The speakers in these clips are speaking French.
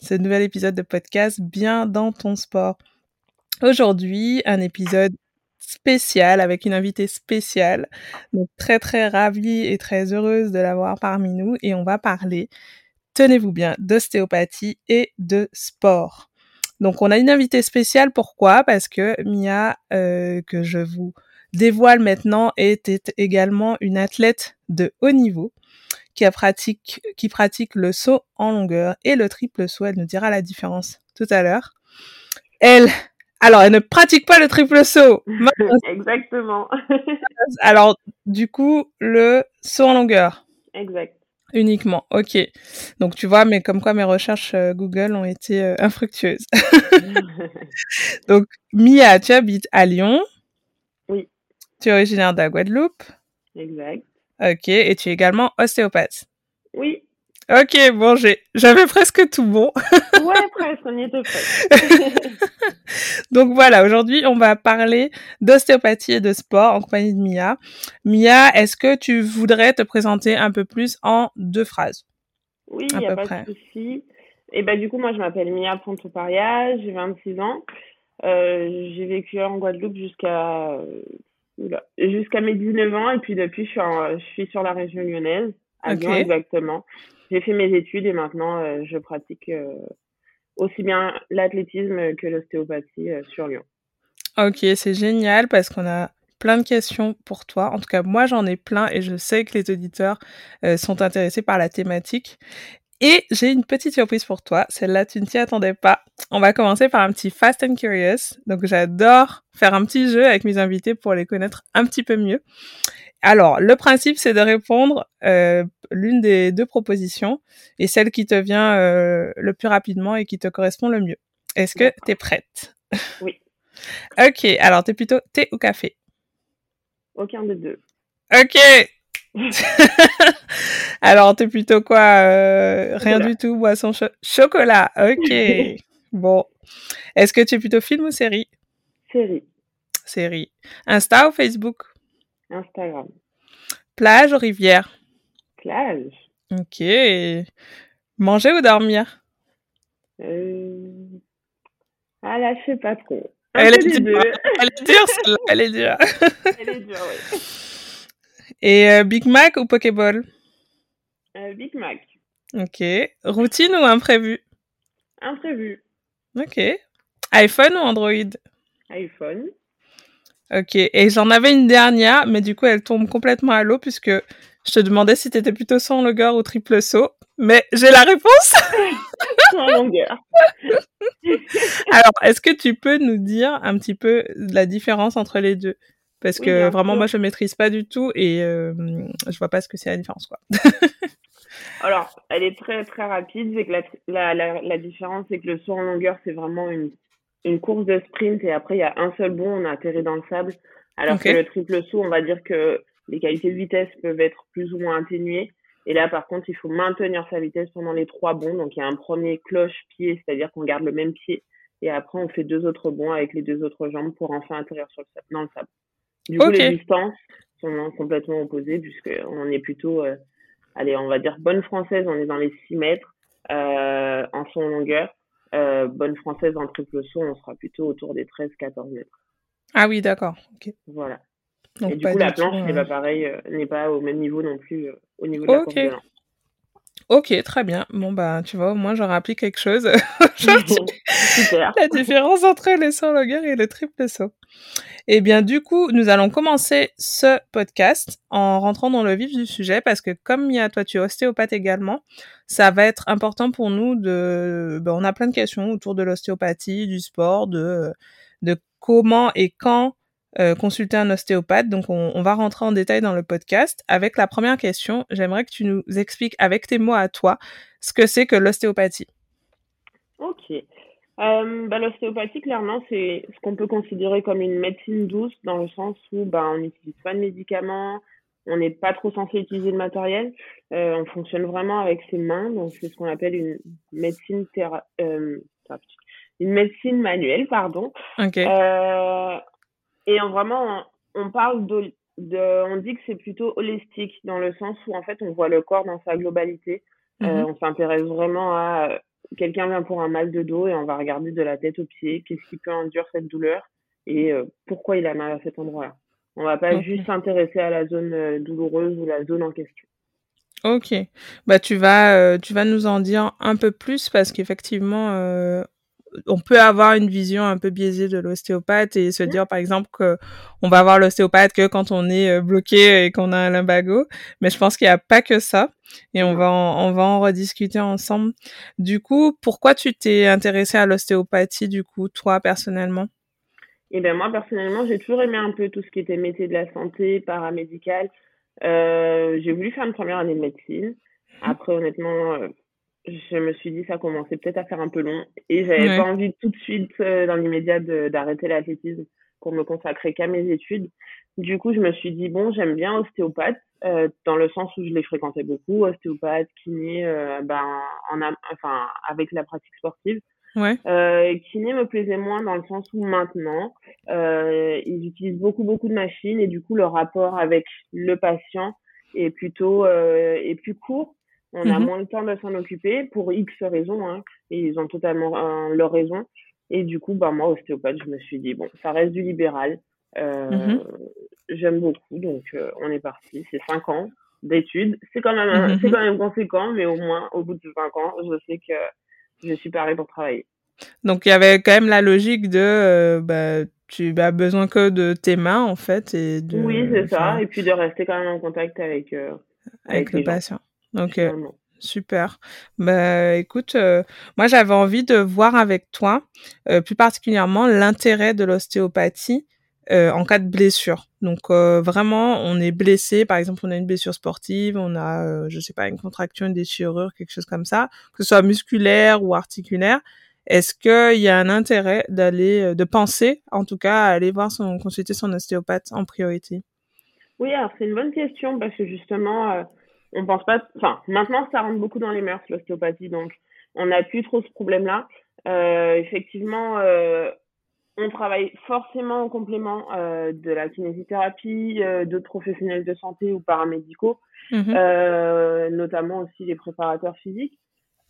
ce nouvel épisode de podcast Bien dans ton sport. Aujourd'hui, un épisode spécial avec une invitée spéciale. Donc très très ravie et très heureuse de l'avoir parmi nous et on va parler, tenez-vous bien, d'ostéopathie et de sport. Donc on a une invitée spéciale, pourquoi? Parce que Mia, euh, que je vous dévoile maintenant, était également une athlète de haut niveau qui pratique, qui pratique le saut en longueur et le triple saut. Elle nous dira la différence tout à l'heure. Elle, alors, elle ne pratique pas le triple saut. Exactement. alors, du coup, le saut en longueur. Exact. Uniquement, ok. Donc tu vois, mais comme quoi mes recherches euh, Google ont été euh, infructueuses. Donc Mia, tu habites à Lyon. Oui. Tu es originaire de la Guadeloupe. Exact. Ok, et tu es également ostéopathe. Oui. Ok, bon, j'ai, j'avais presque tout bon. ouais, presque, on y était presque. Donc voilà, aujourd'hui, on va parler d'ostéopathie et de sport en compagnie de Mia. Mia, est-ce que tu voudrais te présenter un peu plus en deux phrases? Oui, il n'y a pas près. de souci. Et ben du coup, moi, je m'appelle Mia Pontoparia, j'ai 26 ans. Euh, j'ai vécu en Guadeloupe jusqu'à jusqu'à mes 19 ans et puis depuis je suis, je suis sur la région lyonnaise à Lyon exactement j'ai fait mes études et maintenant euh, je pratique euh, aussi bien l'athlétisme que l'ostéopathie euh, sur Lyon ok c'est génial parce qu'on a plein de questions pour toi. En tout cas, moi, j'en ai plein et je sais que les auditeurs sont intéressés par la thématique. Et j'ai une petite surprise pour toi. Celle-là, tu ne t'y attendais pas. On va commencer par un petit Fast and Curious. Donc, j'adore faire un petit jeu avec mes invités pour les connaître un petit peu mieux. Alors, le principe, c'est de répondre euh, l'une des deux propositions et celle qui te vient euh, le plus rapidement et qui te correspond le mieux. Est-ce que tu es prête? Oui. ok, alors tu es plutôt thé ou café? Aucun des deux. Ok, Alors, t'es plutôt quoi euh, Rien du tout, boisson chocolat. Ok. bon. Est-ce que tu es plutôt film ou série? Série. Série. Insta ou Facebook? Instagram. Plage ou rivière? Plage. Ok. Manger ou dormir? Euh... Ah là, je sais pas trop. Elle est, dure. Elle est dure, celle-là. Elle est dure. Elle est dure, oui. Et euh, Big Mac ou Pokéball? Euh, Big Mac. Ok. Routine ou imprévu? Imprévu. Ok. iPhone ou Android? iPhone. Ok. Et j'en avais une dernière, mais du coup, elle tombe complètement à l'eau puisque je te demandais si t'étais plutôt sans longueur ou triple saut. Mais j'ai la réponse Sans longueur. Alors, est-ce que tu peux nous dire un petit peu la différence entre les deux? Parce que vraiment moi je maîtrise pas du tout et euh, je vois pas ce que c'est la différence quoi. Alors, elle est très très rapide, c'est que la, la, la, différence c'est que le saut en longueur c'est vraiment une, une course de sprint et après il y a un seul bond, on a atterri dans le sable. Alors que le triple saut, on va dire que les qualités de vitesse peuvent être plus ou moins atténuées. Et là, par contre, il faut maintenir sa vitesse pendant les trois bonds. Donc, il y a un premier cloche-pied, c'est-à-dire qu'on garde le même pied. Et après, on fait deux autres bonds avec les deux autres jambes pour enfin atterrir sur le sable, dans le sable. Du coup, les distances sont complètement opposées puisqu'on est plutôt, euh, allez, on va dire bonne française, on est dans les 6 mètres euh, en son longueur. Euh, bonne française en triple saut, on sera plutôt autour des 13-14 mètres. Ah oui, d'accord. Voilà. Donc, Et du coup, la planche n'est pas pareil, n'est pas au même niveau non plus au niveau de la course de Ok, très bien. Bon, bah, tu vois, au moins, j'aurais appris quelque chose. Super. La différence entre le saut en longueur et le triple saut. Eh bien, du coup, nous allons commencer ce podcast en rentrant dans le vif du sujet parce que comme il y a toi, tu es ostéopathe également, ça va être important pour nous de, ben, on a plein de questions autour de l'ostéopathie, du sport, de, de comment et quand euh, consulter un ostéopathe. Donc, on, on, va rentrer en détail dans le podcast. Avec la première question, j'aimerais que tu nous expliques avec tes mots à toi ce que c'est que l'ostéopathie. Ok. bah, L'ostéopathie, clairement, c'est ce qu'on peut considérer comme une médecine douce dans le sens où bah, on n'utilise pas de médicaments, on n'est pas trop censé utiliser le matériel, on fonctionne vraiment avec ses mains, donc c'est ce qu'on appelle une médecine théra une médecine manuelle, pardon. Euh, et en vraiment, on, parle de, on dit que c'est plutôt holistique dans le sens où en fait on voit le corps dans sa globalité. Euh, mhm. on s'intéresse vraiment à quelqu'un vient pour un mal de dos et on va regarder de la tête aux pieds, qu'est-ce qui peut induire cette douleur et euh, pourquoi il a mal à cet endroit-là. On va pas juste s'intéresser à la zone douloureuse ou la zone en question. Ok, bah tu vas tu vas nous en dire un peu plus parce qu'effectivement on peut avoir une vision un peu biaisée de l'ostéopathe et se dire par exemple que on va voir l'ostéopathe que quand on est euh, bloqué et qu'on a un lumbago. Mais je pense qu'il n'y a pas que ça et on va en, on va en rediscuter ensemble. Du coup pourquoi tu t'es intéressé à l'ostéopathie du coup toi personnellement? Eh bien moi personnellement j'ai toujours aimé un peu tout ce qui était métier de la santé paramédical. Euh, j'ai voulu faire une première année de médecine. Mmh. après honnêtement euh, je me suis dit ça commençait peut-être à faire un peu long et j'avais pas envie tout de suite euh, dans l'immédiat d'arrêter l'athlétisme pour me consacrer qu'à mes études. Du coup, je me suis dit bon, j'aime bien ostéopathe euh, dans le sens où je les fréquentais beaucoup, ostéopathe, kiné, euh, ben en enfin avec la pratique sportive. Ouais. Euh, kiné me plaisait moins dans le sens où maintenant euh, ils utilisent beaucoup beaucoup de machines et du coup le rapport avec le patient est plutôt est plus court on a mmh moins le temps de s'en occuper pour X raisons, hein, et ils ont totalement euh, leur raison. Et du coup, bah, moi, ostéopathe, je me suis dit, bon, ça reste du libéral. Euh, mmh J'aime beaucoup, donc euh, on est parti. C'est cinq ans d'études. C'est quand, même, mmh c'est quand même conséquent, mais au moins, au bout de cinq ans, je sais que je suis parée pour travailler. Donc, il y avait quand même la logique de, euh, bah, tu as besoin que de tes mains, en fait. Et de, oui, c'est ça. Et puis de rester quand même en contact avec, avec, le patient. Ok, super. Bah, écoute, euh, moi j'avais envie de voir avec toi, euh, plus particulièrement l'intérêt de l'ostéopathie euh, en cas de blessure. Donc vraiment, on est blessé, par exemple, on a une blessure sportive, on a, je sais pas, une contraction, une déchirure, quelque chose comme ça, que ce soit musculaire ou articulaire. Est-ce qu'il y a un intérêt d'aller, de penser, en tout cas, à aller voir son, consulter son ostéopathe en priorité? Oui, alors c'est une bonne question parce que justement on pense pas, enfin, maintenant, ça rentre beaucoup dans les mœurs, l'ostéopathie, donc on n'a plus trop ce problème-là. Euh, effectivement, euh, on travaille forcément en complément euh, de la kinésithérapie, d'autres professionnels de santé ou paramédicaux, mhm. notamment aussi les préparateurs physiques.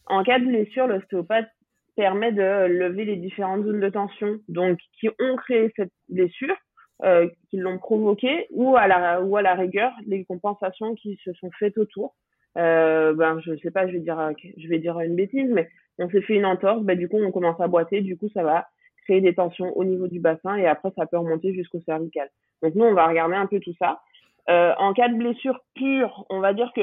En cas de blessure, l'ostéopathe permet de lever les différentes zones de tension, donc qui ont créé cette blessure, euh, qui l'ont provoqué ou à la ou à la rigueur les compensations qui se sont faites autour. Euh, ben je sais pas je vais dire je vais dire une bêtise mais on s'est fait une entorse. Ben du coup on commence à boiter. Du coup ça va créer des tensions au niveau du bassin et après ça peut remonter jusqu'au cervical. Donc nous on va regarder un peu tout ça. Euh, en cas de blessure pure on va dire que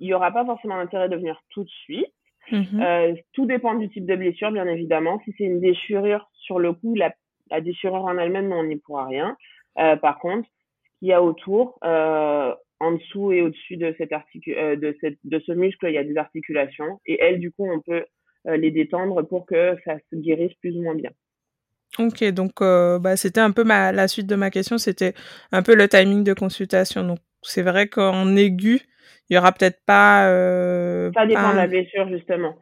il y aura pas forcément l'intérêt de venir tout de suite. Mm-hmm. euh, tout dépend du type de blessure bien évidemment. Si c'est une déchirure sur le coup la la déchirure en elle-même, on n'y pourra rien. Euh, par contre, ce qu'il y a autour, euh, en dessous et au-dessus de, cette euh, de, cette, de ce muscle, il y a des articulations. Et elles, du coup, on peut les détendre pour que ça se guérisse plus ou moins bien. Ok, donc bah, c'était un peu ma, la suite de ma question, c'était un peu le timing de consultation. Donc c'est vrai qu'en aigu, il y aura peut-être pas. ça dépend de la blessure justement.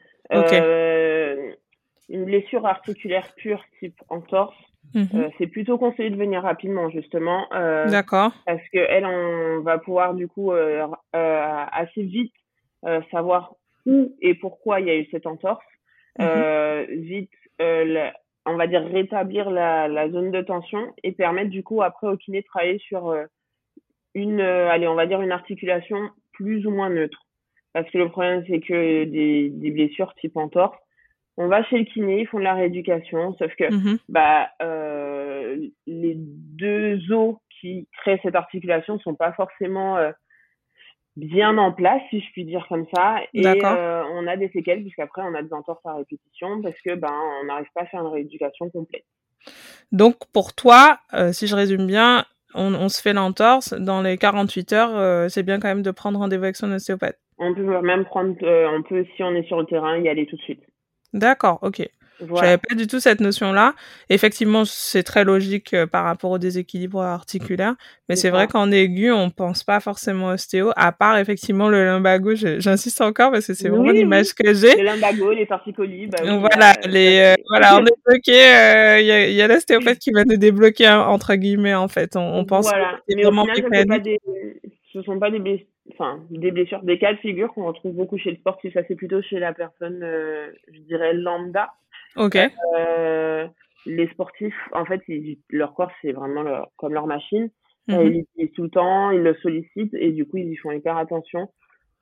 une blessure articulaire pure type entorse, Mhm. Euh, c'est plutôt conseillé de venir rapidement justement. Euh, D'accord. Parce que elle, on va pouvoir du coup euh, assez vite savoir où et pourquoi il y a eu cette entorse. Mhm. vite, on va dire rétablir la, la, zone de tension et permettre du coup après au kiné de travailler sur une, allez, on va dire une articulation plus ou moins neutre. Parce que le problème c'est que des, des blessures type entorse on va chez le kiné, ils font de la rééducation, sauf que mmh bah euh, les deux os qui créent cette articulation sont pas forcément euh, bien en place, si je puis dire comme ça, et euh, on a des séquelles puisqu'après on a des entorses à répétition parce que ben on n'arrive pas à faire une rééducation complète. Donc pour toi, si je résume bien, on, se fait l'entorse dans les 48 heures, c'est bien quand même de prendre rendez-vous avec son ostéopathe. On peut même prendre, on peut si on est sur le terrain y aller tout de suite. D'accord, ok. J'avais pas du tout cette notion-là. Effectivement, c'est très logique euh, par rapport au déséquilibre articulaire, mais c'est vrai qu'en aigu, on pense pas forcément ostéo, à part effectivement le lumbago. J'insiste encore parce que c'est vraiment l'image que j'ai. Le lumbago, les torticolis. Bah, voilà, euh, les euh, voilà, on est bloqué. Il y a, y a l'ostéopathe qui va nous débloquer entre guillemets en fait. On, pense voilà. que c'est vraiment mécanique. Ce sont pas des enfin des blessures, des cas de figure qu'on retrouve beaucoup chez le sportif. Ça c'est plutôt chez la personne, je dirais lambda. Ok. Euh, les sportifs, en fait, leur corps, c'est vraiment leur, comme leur machine. Euh, mhm. Ils l'utilisent tout le temps, ils le sollicitent et du coup, ils y font hyper attention.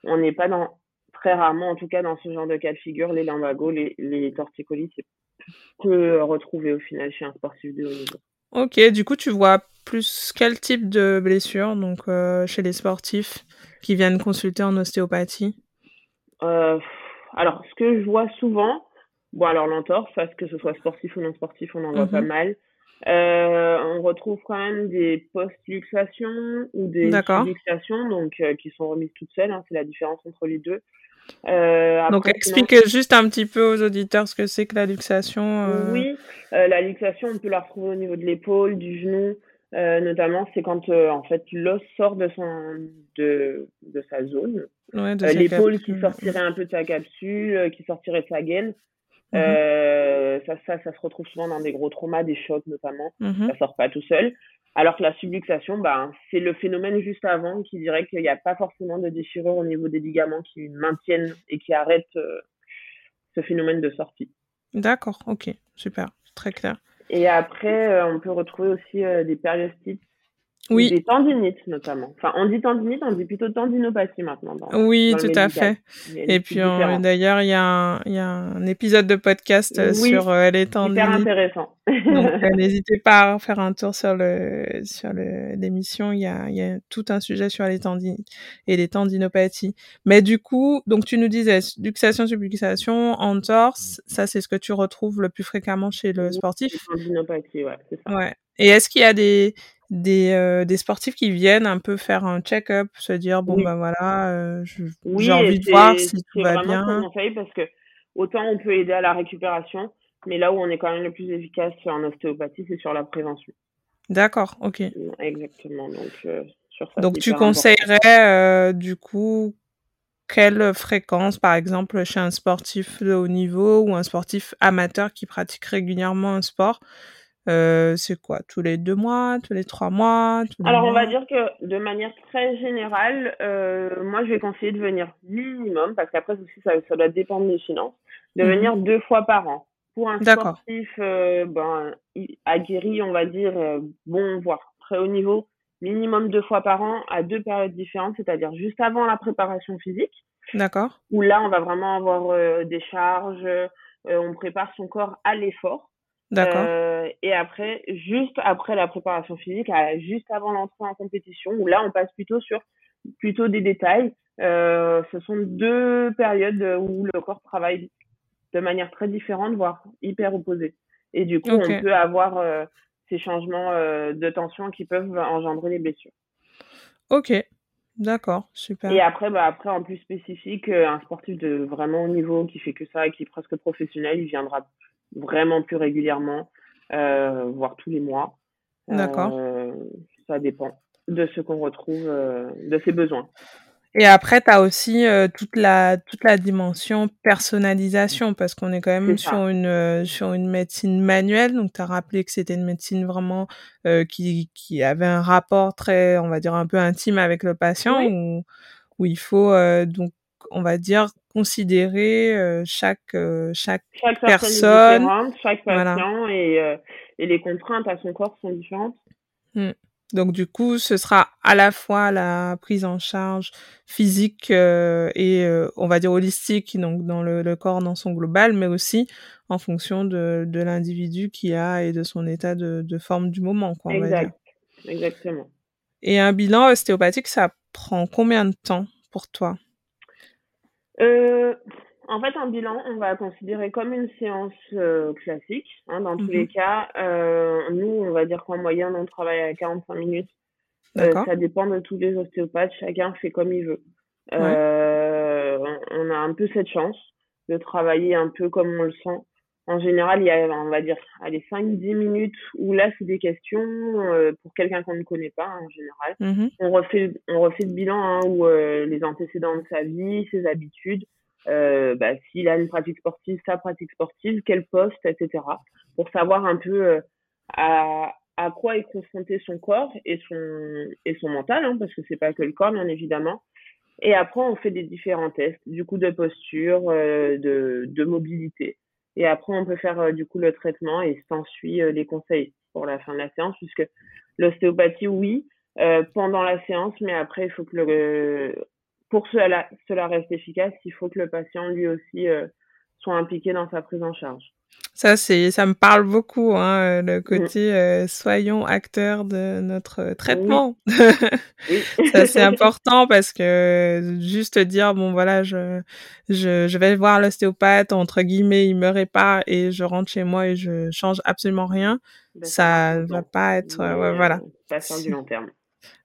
On n'est pas dans, très rarement, en tout cas, dans ce genre de cas de figure, les lumbagos, les, les torticolis, c'est peu retrouver au final chez un sportif de haut niveau. Ok, du coup, tu vois plus quel type de blessure donc euh, chez les sportifs qui viennent consulter en ostéopathie? Euh, Alors, ce que je vois souvent, Bon, alors l'entorse, parce que ce soit sportif ou non sportif, on en voit pas mhm. mal. Euh, on retrouve quand même des post-luxations ou des luxations, donc qui sont remises toutes seules. Hein, c'est la différence entre les deux. Euh, donc explique juste un petit peu aux auditeurs ce que c'est que la luxation. Oui, la luxation, on peut la retrouver au niveau de l'épaule, du genou, notamment. C'est quand en fait l'os sort de son de, de sa zone. l'épaule qui sortirait un peu de sa capsule, qui sortirait de sa gaine. Euh, ça, ça, ça se retrouve souvent dans des gros traumas, des chocs notamment. Mmh ça sort pas tout seul. Alors que la subluxation, bah, c'est le phénomène juste avant qui dirait qu'il n'y a pas forcément de déchirure au niveau des ligaments qui maintiennent et qui arrêtent euh, ce phénomène de sortie. D'accord, ok, super, très clair. Et après, euh, on peut retrouver aussi des périostites oui. Des tendinites notamment. Enfin, on dit tendinite, on dit plutôt tendinopathie maintenant. oui, tout à fait. Et puis d'ailleurs, il y, a un, y a un épisode de podcast euh, sur euh, les tendinites. Super intéressant. Donc, euh, n'hésitez pas à faire un tour sur le sur l'émission. Il y a, y a tout un sujet sur les tendinites et les tendinopathies. Mais du coup, donc tu nous disais luxation, subluxation, entorse, ça c'est ce que tu retrouves le plus fréquemment chez le sportif. Tendinopathie, ouais, c'est ça. Ouais. Et est-ce qu'il y a des des, euh, des sportifs qui viennent un peu faire un check-up, se dire bon ben voilà, euh, j'ai envie de voir si tout va bien. conseil parce que autant on peut aider à la récupération, mais là où on est quand même le plus efficace en ostéopathie, c'est sur la prévention. D'accord, ok. Exactement. Donc, euh, sur ça, Donc tu conseillerais du coup quelle fréquence, par exemple, chez un sportif de haut niveau ou un sportif amateur qui pratique régulièrement un sport euh, c'est quoi Tous les deux mois Tous les trois mois Alors, on va dire que de manière très générale, euh, moi, je vais conseiller de venir minimum, parce qu'après aussi, ça, ça doit dépendre des finances, de mmh venir deux fois par an. Pour un sportif euh, ben, aguerri, on va dire, euh, bon, voire très haut niveau, minimum deux fois par an à deux périodes différentes, c'est-à-dire juste avant la préparation physique. D'accord. Où là, on va vraiment avoir euh, des charges, on prépare son corps à l'effort. Euh, et après, juste après la préparation physique, juste avant l'entrée en compétition, où là, on passe plutôt sur plutôt des détails. Euh, ce sont deux périodes où le corps travaille de manière très différente, voire hyper opposée. Et du coup, on peut avoir euh, ces changements de tension qui peuvent engendrer des blessures. Ok, d'accord, super. Et après, bah, après en plus spécifique, un sportif de vraiment haut niveau qui fait que ça, qui est presque professionnel, il viendra vraiment plus régulièrement, euh, voire tous les mois. D'accord. Euh, ça dépend de ce qu'on retrouve, euh, de ses besoins. Et après, tu as aussi toute, la, toute la dimension personnalisation, parce qu'on est quand même sur une, sur une médecine manuelle. Donc, tu as rappelé que c'était une médecine vraiment qui, qui avait un rapport très, on va dire, un peu intime avec le patient, où, où il faut donc on va dire, considérer euh, chaque, euh, chaque, chaque personne, chaque patient et, euh, et, les contraintes à son corps sont différentes. Mmh. Donc du coup, ce sera à la fois la prise en charge physique et on va dire holistique, donc dans le, corps dans son global, mais aussi en fonction de, de l'individu qui a et de son état de, de forme du moment. Quoi, on exact. Va dire. Exactement. Et un bilan ostéopathique, ça prend combien de temps pour toi? Euh, en fait, un bilan, on va considérer comme une séance euh, classique. Hein, dans tous les mhm. cas, euh, nous, on va dire qu'en moyenne, on travaille à 45 minutes. Euh, ça dépend de tous les ostéopathes. Chacun fait comme il veut. Euh, on a un peu cette chance de travailler un peu comme on le sent. En général, il y a, on va dire, allez, 5-10 minutes où là, c'est des questions euh, pour quelqu'un qu'on ne connaît pas, en général. Mmh on, refait, on refait le bilan hein, où euh, les antécédents de sa vie, ses habitudes, euh, bah, s'il a une pratique sportive, sa pratique sportive, quel poste, etc. Pour savoir un peu euh, à, à quoi est confronté son corps et son, et son mental, hein, parce que c'est pas que le corps, bien évidemment. Et après, on fait des différents tests, du coup, de posture, de, de mobilité. Et après, on peut faire euh, du coup le traitement et s'ensuit euh, les conseils pour la fin de la séance, puisque l'ostéopathie, oui, euh, pendant la séance, mais après, il faut que le, pour cela, cela reste efficace, il faut que le patient lui aussi soit impliqué dans sa prise en charge. Ça, c'est, ça me parle beaucoup, hein, le mmh. côté euh, soyons acteurs de notre traitement. Oui. ça, c'est important parce que juste dire, bon, voilà, je, je, je vais voir l'ostéopathe, entre guillemets, il me répare et je rentre chez moi et je change absolument rien, ben, ça va pas être, ouais, voilà. Patient du long terme.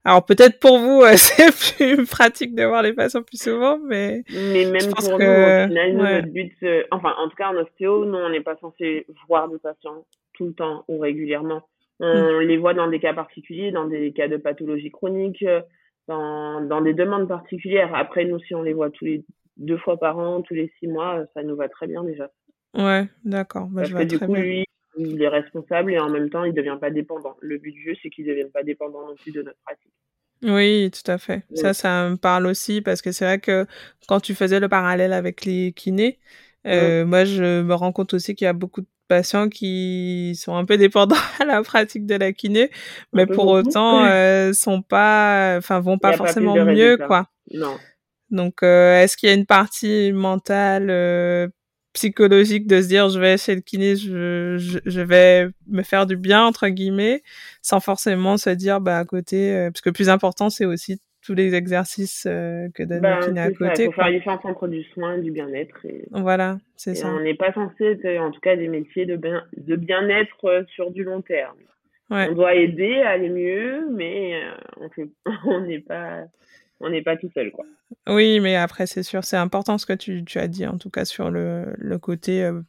Alors peut-être pour vous, euh, c'est plus pratique de voir les patients plus souvent, mais mais même pour nous, au final, notre but, euh, enfin en tout cas en ostéo, nous on n'est pas censé voir des patients tout le temps ou régulièrement. On hmm. les voit dans des cas particuliers, dans des cas de pathologie chronique, euh, dans, dans des demandes particulières. Après nous, si on les voit tous les deux fois par an, tous les six mois, ça nous va très bien déjà. Ouais, d'accord. Bah, Parce je que du coup, lui, il est responsable et en même temps, il ne devient pas dépendant. Le but du jeu, c'est qu'il ne devienne pas dépendant non plus de notre pratique. Oui, tout à fait. Ça, ça me parle aussi parce que c'est vrai que quand tu faisais le parallèle avec les kinés, euh, moi, je me rends compte aussi qu'il y a beaucoup de patients qui sont un peu dépendants à la pratique de la kiné, mais pour autant, euh, sont pas, enfin, vont pas forcément mieux, quoi. Non. Donc, euh, est-ce qu'il y a une partie mentale euh, psychologique de se dire je vais chez le kiné, je, je, vais me faire du bien entre guillemets, sans forcément se dire bah à côté, euh, parce que le plus important c'est aussi tous les exercices euh, que donne le ben, kiné à côté. Il faut faire différents centres du soin, du bien-être. Et... Voilà, c'est ça. On n'est pas censé être, en tout cas, des métiers de bien de bien-être euh, sur du long terme. Ouais. On doit aider à aller mieux, mais on n'est pas on n'est pas tout seul, quoi. Oui, mais après, c'est sûr, c'est important ce que tu, tu, as dit, en tout cas, sur le, le côté, euh,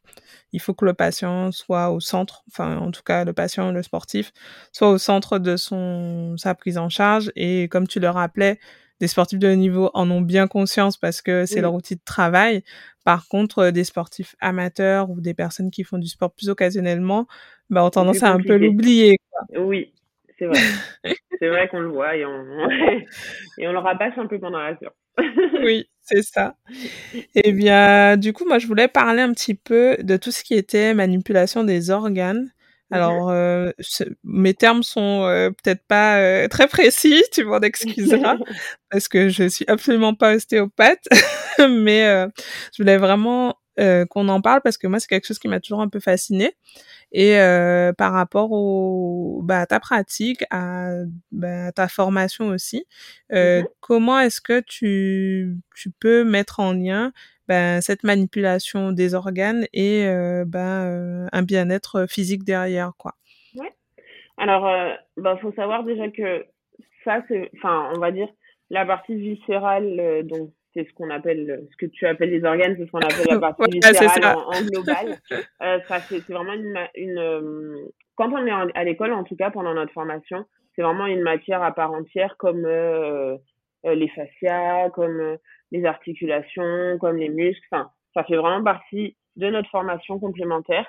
il faut que le patient soit au centre, enfin, en tout cas, le patient, le sportif, soit au centre de son, sa prise en charge. Et comme tu le rappelais, des sportifs de haut niveau en ont bien conscience parce que c'est leur outil de travail. Par contre, euh, des sportifs amateurs ou des personnes qui font du sport plus occasionnellement, bah, ont tendance à un peu l'oublier. Oui, c'est vrai. c'est vrai qu'on le voit et on, et on le rapasse un peu pendant la séance. oui, c'est ça. Eh bien, du coup, moi, je voulais parler un petit peu de tout ce qui était manipulation des organes. Alors, euh, mes termes sont euh, peut-être pas euh, très précis, tu m'en excuseras, parce que je suis absolument pas ostéopathe, mais je voulais vraiment qu'on en parle parce que moi, c'est quelque chose qui m'a toujours un peu fascinée. Et euh, par rapport au, bah, à ta pratique, à, bah, ta formation aussi, euh, mmh comment est-ce que tu, tu peux mettre en lien ben, cette manipulation des organes et euh, ben, un bien-être physique derrière, quoi? Ouais. Alors, il bah, faut savoir déjà que ça, c'est, enfin, on va dire, la partie viscérale, donc c'est ce qu'on appelle, ce que tu appelles les organes, c'est ce qu'on appelle la partie viscérale en, global. Euh, ça, c'est vraiment une, une euh, quand on est à l'école, en tout cas pendant notre formation, c'est vraiment une matière à part entière comme euh, euh les fascias, comme euh, les articulations, comme les muscles. Enfin, ça fait vraiment partie de notre formation complémentaire.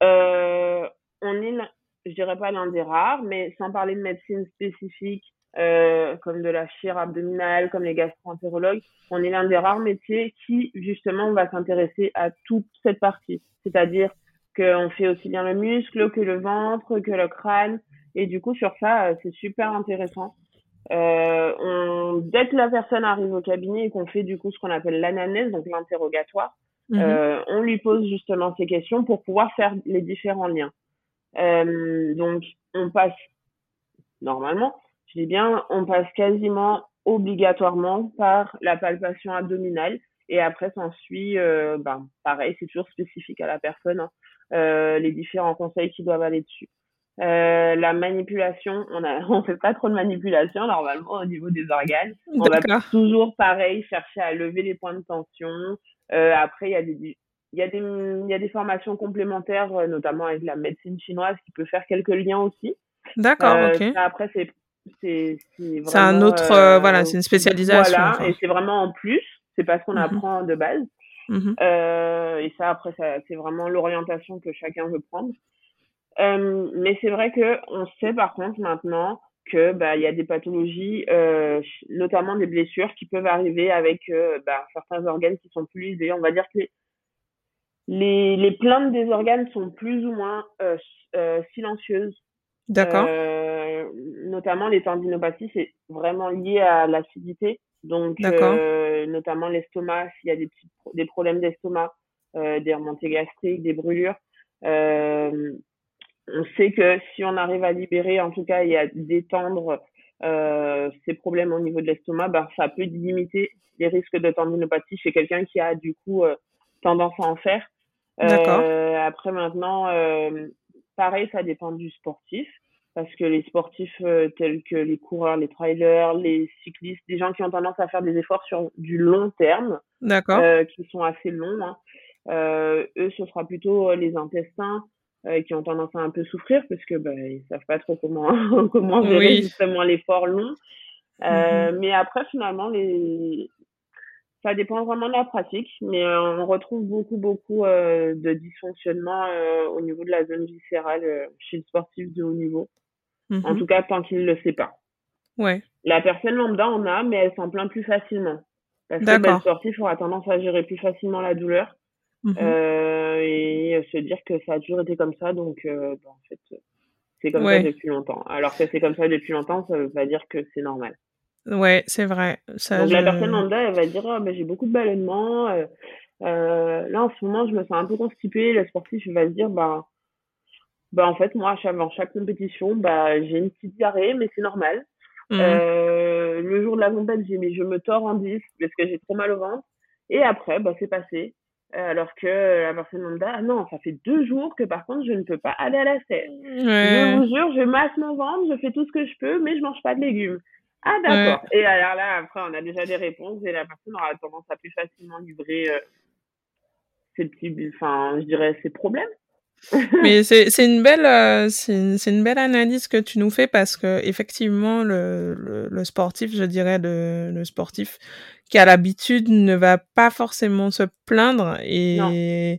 on est, je dirais pas l'un des rares, mais sans parler de médecine spécifique euh, comme de la chire abdominale, comme les gastro-entérologues, on est l'un des rares métiers qui, justement, va s'intéresser à toute cette partie. C'est-à-dire qu'on fait aussi bien le muscle que le ventre, que le crâne. Et du coup, sur ça, euh, c'est super intéressant. Euh, on, dès que la personne arrive au cabinet et qu'on fait du coup ce qu'on appelle l'anamnèse, donc l'interrogatoire, mhm. euh, on lui pose justement ces questions pour pouvoir faire les différents liens. Euh, donc, on passe normalement je dis bien, on passe quasiment obligatoirement par la palpation abdominale et après s'ensuit, euh, ben, pareil, c'est toujours spécifique à la personne, hein, euh, les différents conseils qui doivent aller dessus. Euh, la manipulation, on a, on fait pas trop de manipulation normalement au niveau des organes. On va toujours pareil chercher à lever les points de tension. Euh, après, il y a des, il y, a des, il y a des formations complémentaires, notamment avec la médecine chinoise, qui peut faire quelques liens aussi. D'accord, ok. après, c'est c'est un autre voilà c'est une spécialisation voilà et c'est vraiment en plus c'est pas ce qu'on mmh apprend de base. Mmh euh, et ça après ça, c'est vraiment l'orientation que chacun veut prendre. Euh, mais c'est vrai que on sait par contre maintenant que bah il y a des pathologies, euh, notamment des blessures qui peuvent arriver avec euh, bah, certains organes qui sont plus usés. On va dire que les, les, les plaintes des organes sont plus ou moins euh, euh silencieuses. D'accord. Euh, notamment les tendinopathies, c'est vraiment lié à l'acidité. Donc, notamment l'estomac, s'il y a des, petits, des problèmes d'estomac, des remontées gastriques, des brûlures. Euh, on sait que si on arrive à libérer, en tout cas, et à détendre euh, ces problèmes au niveau de l'estomac, ben, ça peut limiter les risques de tendinopathie chez quelqu'un qui a du coup euh, tendance à en faire. Euh, après maintenant, euh, pareil, ça dépend du sportif parce que les sportifs euh, tels que les coureurs, les trailers, les cyclistes, des gens qui ont tendance à faire des efforts sur du long terme, qui sont assez longs, hein, eux, ce sera plutôt les intestins, euh, qui ont tendance à un peu souffrir parce que bah, ils savent pas trop comment comment gérer justement l'effort long. Euh, mm-hmm. Mais après finalement les ça dépend vraiment de la pratique, mais euh, on retrouve beaucoup beaucoup euh, de dysfonctionnement au niveau de la zone viscérale chez le sportif de haut niveau. En mm-hmm. tout cas tant qu'il ne le sait pas. Ouais. La personne lambda en a, mais elle s'en plaint plus facilement. Parce que bah, le sportif aura tendance à gérer plus facilement la douleur. Mmh euh, et se dire que ça a toujours été comme ça, donc euh, bah, en fait, c'est comme ça depuis longtemps. Alors que c'est comme ça depuis longtemps, ça veut pas dire que c'est normal. Ouais, c'est vrai. Ça, donc la personne lambda, elle va dire oh, bah, j'ai beaucoup de ballonnements. Euh, euh, là, en ce moment, je me sens un peu constipée. Le sportif va se dire bah bah en fait moi avant chaque compétition bah j'ai une petite diarrhée mais c'est normal mmh euh, le jour de la compète j'ai mais je me tords en 10 parce que j'ai trop mal au ventre et après bah c'est passé euh, alors que la personne lambda, ah non, ça fait deux jours que par contre je ne peux pas aller à la serre. Je vous jure, je masse mon ventre, je fais tout ce que je peux, mais je mange pas de légumes. Ah d'accord. Et alors là, après, on a déjà des réponses et la personne aura tendance à plus facilement livrer euh, ses petits, enfin, je dirais ses problèmes. Mais c'est une belle euh, c'est une, une, belle analyse que tu nous fais parce que effectivement le, le, le sportif, je dirais le, le sportif qui a l'habitude ne va pas forcément se plaindre et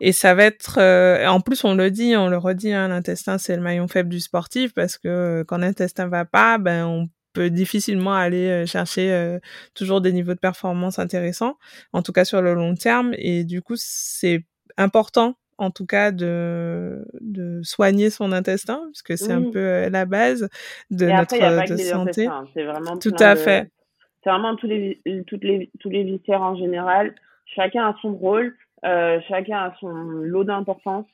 et ça va être euh, en plus on le dit, on le redit hein, l'intestin c'est le maillon faible du sportif parce que quand l'intestin va pas, ben on peut difficilement aller euh, chercher toujours des niveaux de performance intéressants, en tout cas sur le long terme et du coup c'est important en tout cas de, de soigner son intestin, parce que c'est un peu euh, la base de notre de santé. C'est vraiment tout à fait. C'est vraiment tous les, toutes les, tous les viscères en général. Chacun a son rôle, euh, chacun a son lot d'importance.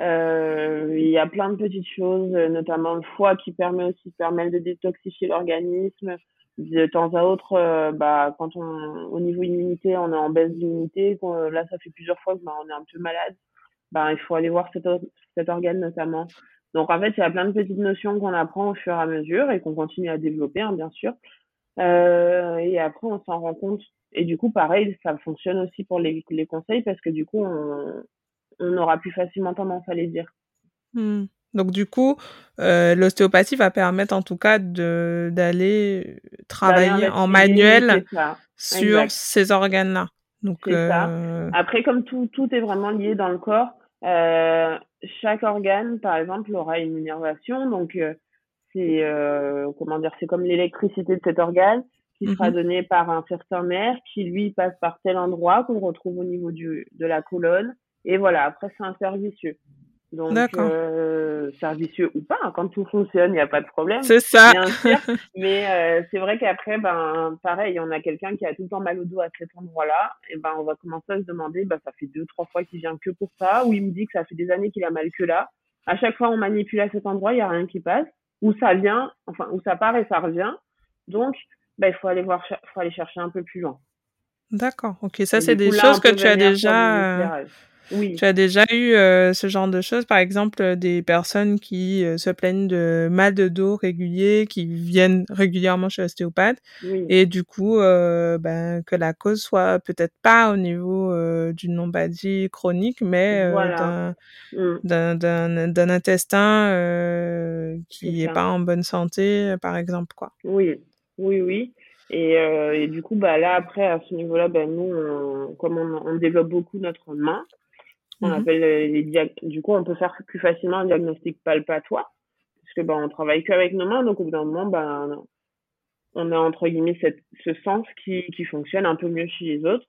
Euh, il y a plein de petites choses, notamment le foie qui permet aussi permet de détoxifier l'organisme. De temps à autre, euh, bah, quand on, au niveau immunité, on est en baisse d'immunité, là, ça fait plusieurs fois que bah, on est un peu malade ben, il faut aller voir cet, cet organe notamment. Donc en fait, il y a plein de petites notions qu'on apprend au fur et à mesure et qu'on continue à développer, hein, bien sûr. Euh, et après, on s'en rend compte. Et du coup, pareil, ça fonctionne aussi pour les, les conseils parce que du coup, on, on aura plus facilement tendance à les dire. Mmh. Donc du coup, euh, l'ostéopathie va permettre en tout cas d'aller travailler en manuel sur ces organes-là. Donc, ça. Euh, Après, comme tout, tout est vraiment lié dans le corps, euh, chaque organe, par exemple, aura une innervation. Donc, euh, c'est euh, comment dire, c'est comme l'électricité de cet organe qui sera mmh donnée par un certain nerf qui lui passe par tel endroit qu'on retrouve au niveau du, de la colonne. Et voilà, après c'est un servicieux. Donc, euh, servicieux ou pas, hein, quand tout fonctionne, il n'y a pas de problème. C'est ça. mais euh, c'est vrai qu'après, ben, pareil, on a quelqu'un qui a tout le temps mal au dos à cet endroit-là, et ben, on va commencer à se demander, ben, ça fait deux, trois fois qu'il vient que pour ça, ou il me dit que ça fait des années qu'il a mal que là. À chaque fois, on manipule à cet endroit, il n'y a rien qui passe, ou ça vient, enfin, ou ça part et ça revient. Donc, ben, il faut aller voir, faut aller chercher un peu plus loin. D'accord. Ok, ça, c'est des choses que tu as déjà. Oui. Tu as déjà eu euh, ce genre de choses, par exemple, euh, des personnes qui euh, se plaignent de mal de dos régulier, qui viennent régulièrement chez l'ostéopathe, et du coup, ben, que la cause soit peut-être pas au niveau d'une lombalgie chronique, mais mmh. d'un intestin qui est, pas en bonne santé, par exemple, quoi. Oui, oui, oui. Et, et, du coup, bah là après à ce niveau-là, bah, nous, on, comme on, on, développe beaucoup notre main, on mmh appelle les du coup, on peut faire plus facilement un diagnostic palpatoire, parce que ben, on travaille qu'avec nos mains, donc au bout d'un moment, ben, on a entre guillemets cette, ce sens qui, qui fonctionne un peu mieux chez les autres.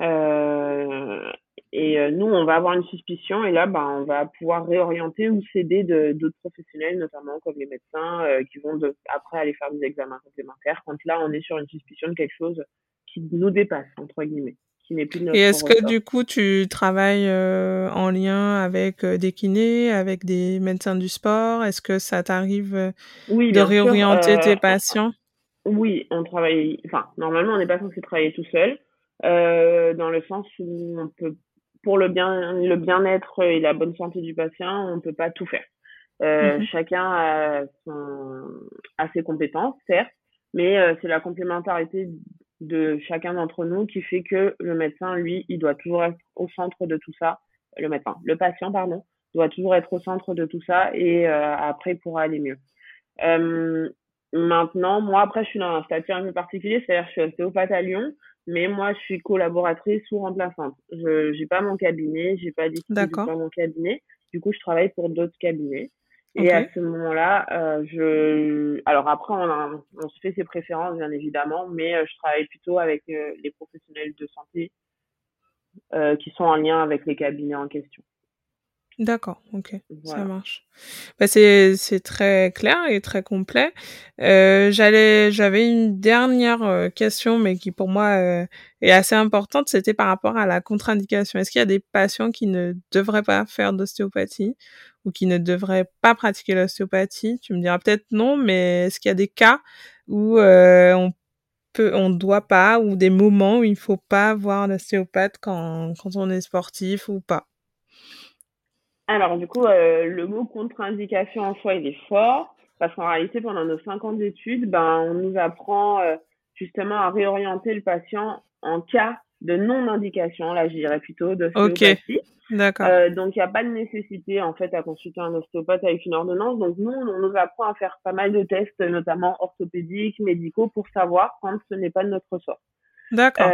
Euh, et euh, nous, on va avoir une suspicion, et là, ben, on va pouvoir réorienter ou s'aider d'autres professionnels, notamment comme les médecins, euh, qui vont de, après aller faire des examens complémentaires, quand là, on est sur une suspicion de quelque chose qui nous dépasse, entre guillemets. Et est-ce que du coup tu travailles euh, en lien avec euh, des kinés, avec des médecins du sport? Est-ce que ça t'arrive euh, de réorienter tes patients? Oui, on travaille. Enfin, normalement, on n'est pas censé travailler tout seul, dans le sens où on peut, pour le bien, le bien-être et la bonne santé du patient, on ne peut pas tout faire. Mmh chacun a, son, a ses compétences, certes, mais c'est la complémentarité de chacun d'entre nous qui fait que le médecin, lui, il doit toujours être au centre de tout ça. Le médecin, le patient, pardon, doit toujours être au centre de tout ça et euh, après, pourra aller mieux. Euh, maintenant, moi, après, je suis dans un statut un peu particulier, c'est-à-dire je suis ostéopathe à Lyon, mais moi, je suis collaboratrice ou remplaçante. Je n'ai pas mon cabinet, j'ai pas que pas mon cabinet. Du coup, je travaille pour d'autres cabinets. Et à ce moment-là, euh, je, alors après, on, on, se fait ses préférences, bien évidemment, mais euh, je travaille plutôt avec euh, les professionnels de santé euh, qui sont en lien avec les cabinets en question. D'accord, ok, ça marche. Bah, c'est c'est très clair et très complet. Euh, j'allais j'avais une dernière question, mais qui pour moi est assez importante. C'était par rapport à la contre-indication. Est-ce qu'il y a des patients qui ne devraient pas faire d'ostéopathie ou qui ne devraient pas pratiquer l'ostéopathie? Tu me diras peut-être non, mais est-ce qu'il y a des cas où euh, on peut, on doit pas, ou des moments où il faut pas voir l'ostéopathe quand, quand on est sportif ou pas? Alors du coup, euh, le mot contre-indication en soi, il est fort, parce qu'en réalité, pendant nos cinq ans d'études, ben, on nous apprend euh, justement à réorienter le patient en cas de non-indication, là je dirais plutôt de Okay. D'accord. Euh, donc il n'y a pas de nécessité en fait à consulter un ostéopathe avec une ordonnance. Donc nous on nous apprend à faire pas mal de tests, notamment orthopédiques, médicaux, pour savoir quand ce n'est pas de notre sort. D'accord.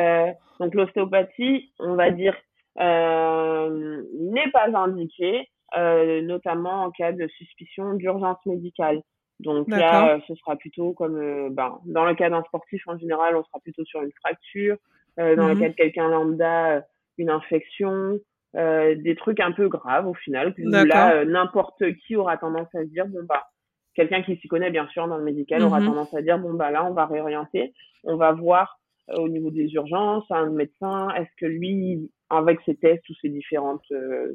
Donc l'ostéopathie, on va dire, n'est pas indiquée, euh, notamment en cas de suspicion d'urgence médicale. Donc là, euh, ce sera plutôt comme, euh, ben, dans le cas d'un sportif en général, on sera plutôt sur une fracture, euh, dans le mhm. cas de quelqu'un lambda, euh, une infection, euh, des trucs un peu graves au final. Là, n'importe qui aura tendance à se dire bon bah quelqu'un qui s'y connaît bien sûr dans le médical aura mhm. tendance à dire bon bah là on va réorienter, on va voir au niveau des urgences un médecin est-ce que lui avec ses tests ou ses différentes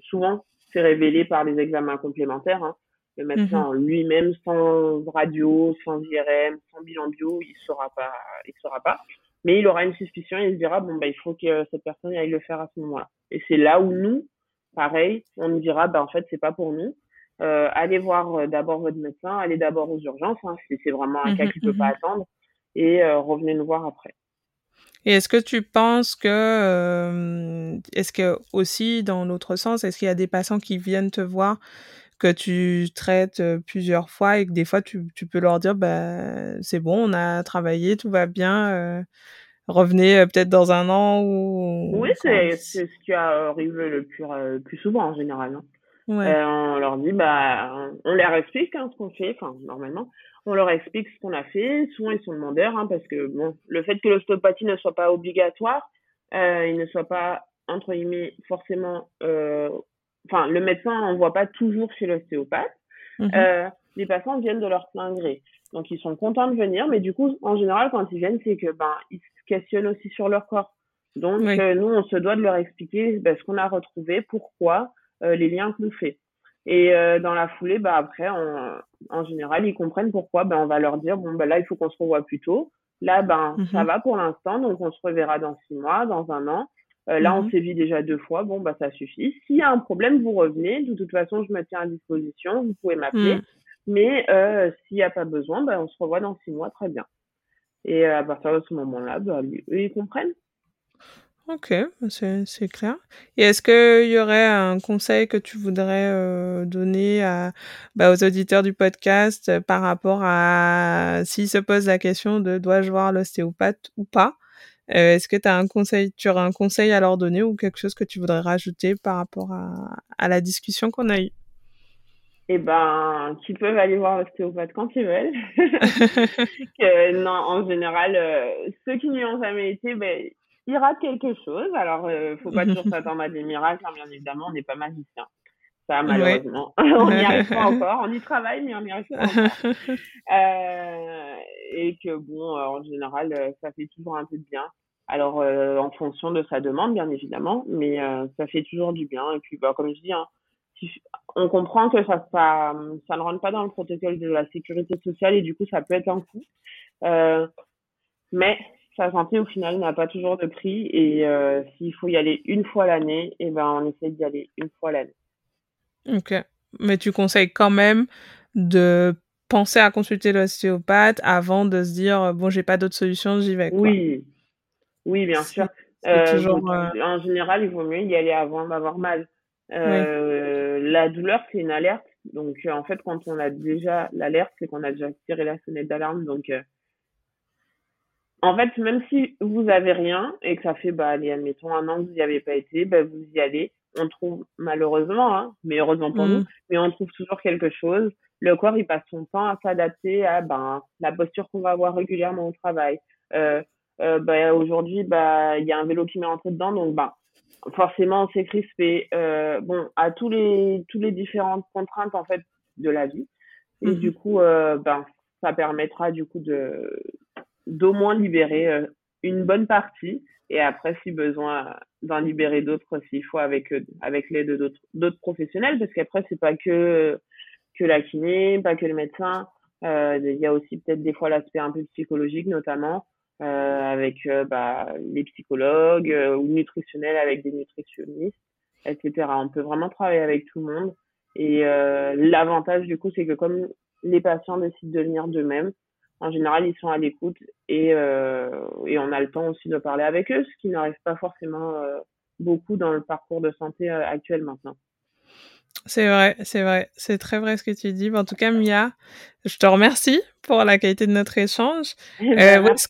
souvent c'est révélé par les examens complémentaires hein. le médecin mhm. lui-même sans radio sans IRM sans bilan bio il saura pas il saura pas mais il aura une suspicion et il se dira bon bah il faut que cette personne aille le faire à ce moment-là. Et c'est là où nous, pareil, on nous dira bah en fait c'est pas pour nous. Euh, allez voir euh, d'abord votre médecin, allez d'abord aux urgences hein, si c'est vraiment un cas mmh qui peut pas mmh attendre et euh, revenez nous voir après. Et est-ce que tu penses que, euh, est-ce que aussi dans l'autre sens, est-ce qu'il y a des patients qui viennent te voir que tu traites plusieurs fois et que des fois tu, tu peux leur dire bah c'est bon on a travaillé tout va bien euh, revenez peut-être dans un an ou oui c'est c'est ce qui arrive le plus plus souvent en général hein. Ouais. on leur dit bah on leur explique hein, ce qu'on fait enfin normalement on leur explique ce qu'on a fait souvent ils sont demandeurs hein, parce que bon le fait que l'ostéopathie ne soit pas obligatoire euh, il ne soit pas entre guillemets forcément euh, enfin, le médecin n'envoie pas toujours chez l'ostéopathe. Mhm. Euh, les patients viennent de leur plein gré. Donc, ils sont contents de venir, mais du coup, en général, quand ils viennent, c'est que, ben, ils se questionnent aussi sur leur corps. Donc, euh, nous, on se doit de leur expliquer ben, ce qu'on a retrouvé, pourquoi, euh, les liens qu'on fait. Et euh, dans la foulée, bah après, en général, ils comprennent pourquoi. Ben, on va leur dire, bon, ben là, il faut qu'on se revoie plus tôt. Là, ben, ça mhm. va pour l'instant, donc on se reverra dans six mois, dans un an. là, on mmh s'est vu déjà deux fois. Bon, bah, ça suffit. S'il y a un problème, vous revenez. De toute façon, je me tiens à disposition. Vous pouvez m'appeler. Mmh. Mais s'il n'y a pas besoin, bah, on se revoit dans six mois. Très bien. Et à partir de ce moment-là, bah, eux, ils comprennent. Ok, c'est clair. Et est-ce qu'il y aurait un conseil que tu voudrais euh, donner à, bah, aux auditeurs du podcast euh, par rapport à s'ils se posent la question de dois-je voir l'ostéopathe ou pas euh, Est-ce que as un conseil, tu aurais un conseil à leur donner ou quelque chose que tu voudrais rajouter par rapport à, à la discussion qu'on a eue? Eh ben, qu'ils peuvent aller voir l'ostéopathe quand ils veulent. que, non, en général, ceux qui n'y ont jamais été, ben, il rate quelque chose. Alors, euh, faut pas toujours s'attendre à des miracles, hein, bien évidemment, on n'est pas magicien. Ça, malheureusement. on n'y arrive pas encore. On y travaille, mais on n'y arrive pas encore. Euh, et que, bon, euh, en général, euh, ça fait toujours un peu de bien. Alors, en fonction de sa demande, bien évidemment, mais ça fait toujours du bien. Et puis, bah, comme je dis, hein, on comprend que ça, ça, ça ne rentre pas dans le protocole de la sécurité sociale et du coup, ça peut être un coût. mais sa santé au final n'a pas toujours de prix et euh, s'il faut y aller une fois l'année, et eh ben on essaie d'y aller une fois l'année. Ok, mais tu conseilles quand même de penser à consulter l'ostéopathe avant de se dire bon j'ai pas d'autre solution, j'y vais. Oui, oui bien sûr. Euh, toujours, euh, En général, il vaut mieux y aller avant d'avoir mal. La douleur, c'est une alerte. Donc, en fait, quand on a déjà l'alerte, c'est qu'on a déjà tiré la sonnette d'alarme. Donc, en fait, même si vous avez rien et que ça fait, bah, allez, admettons, un an que vous n'y avez pas été, bah, vous y allez. On trouve, malheureusement, hein, mais heureusement pour nous, mmh. mais on trouve toujours quelque chose. Le corps, il passe son temps à s'adapter à, ben, la posture qu'on va avoir régulièrement au travail. Euh, euh, bah, aujourd'hui, bah, il y a un vélo qui m'est rentré dedans, donc, bah, forcément, on s'est crispé. Euh, bon, à tous les, tous les différentes contraintes, en fait, de la vie. Et mmh. du coup, euh, ben, ça permettra, du coup, de, d'au moins libérer euh, une bonne partie. Et après si besoin d'en libérer d'autres s'il faut avec euh, avec l'aide d'autres d'autres professionnels parce qu'après c'est pas que que la kiné pas que le médecin. Euh, il y a aussi peut-être des fois l'aspect un peu psychologique notamment euh, avec bah, les psychologues ou nutritionnels avec des nutritionnistes etc on peut vraiment travailler avec tout le monde. Et l'avantage du coup c'est que comme les patients décident de venir d'eux-mêmes en général, ils sont à l'écoute et, euh, et on a le temps aussi de parler avec eux, ce qui n'arrive pas forcément euh, beaucoup dans le parcours de santé euh, actuel maintenant. C'est vrai, c'est vrai, c'est très vrai ce que tu dis. En tout cas, Mia, je te remercie pour la qualité de notre échange. Ben, où est-ce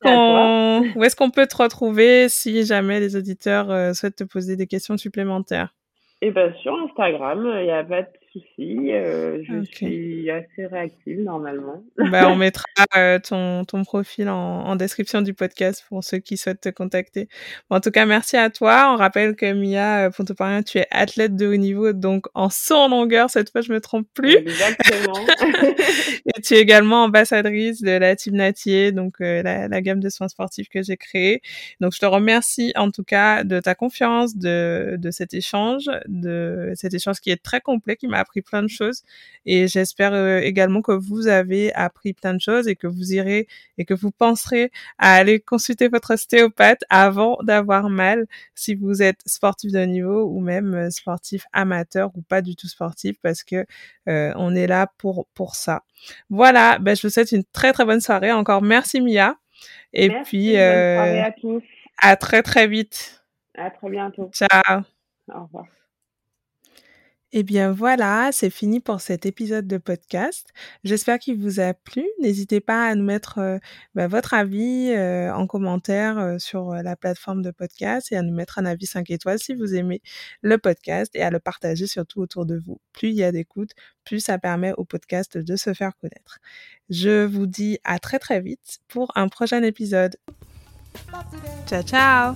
qu'on est peut te retrouver si jamais les auditeurs souhaitent te poser des questions supplémentaires? Eh ben sur Instagram, il y a pas de souci. Euh, je suis assez réactive normalement. Bah, on mettra euh, ton, ton profil en, en, description du podcast pour ceux qui souhaitent te contacter. en tout cas, merci à toi. On rappelle que Mia Pontoparien, euh, tu es athlète de haut niveau, donc en saut en longueur, cette fois, je me trompe plus. Exactement. Et tu es également ambassadrice de la Team Natier, donc la, la, gamme de soins sportifs que j'ai créée. Donc, je te remercie en tout cas de ta confiance, de, de cet échange, de cet échange qui est très complet, qui m'a appris plein de choses et j'espère euh, également que vous avez appris plein de choses et que vous irez et que vous penserez à aller consulter votre ostéopathe avant d'avoir mal si vous êtes sportif de niveau ou même euh, sportif amateur ou pas du tout sportif parce que euh, on est là pour pour ça. Voilà, ben, je vous souhaite une très très bonne soirée. Encore merci Mia. Et puis à tous. À très très vite. À très bientôt. Ciao. Au revoir. Eh bien voilà, c'est fini pour cet épisode de podcast. J'espère qu'il vous a plu. N'hésitez pas à nous mettre euh, bah, votre avis euh, en commentaire euh, sur la plateforme de podcast et à nous mettre un avis 5 étoiles si vous aimez le podcast et à le partager surtout autour de vous. Plus il y a d'écoute, plus ça permet au podcast de se faire connaître. Je vous dis à très très vite pour un prochain épisode. Ciao ciao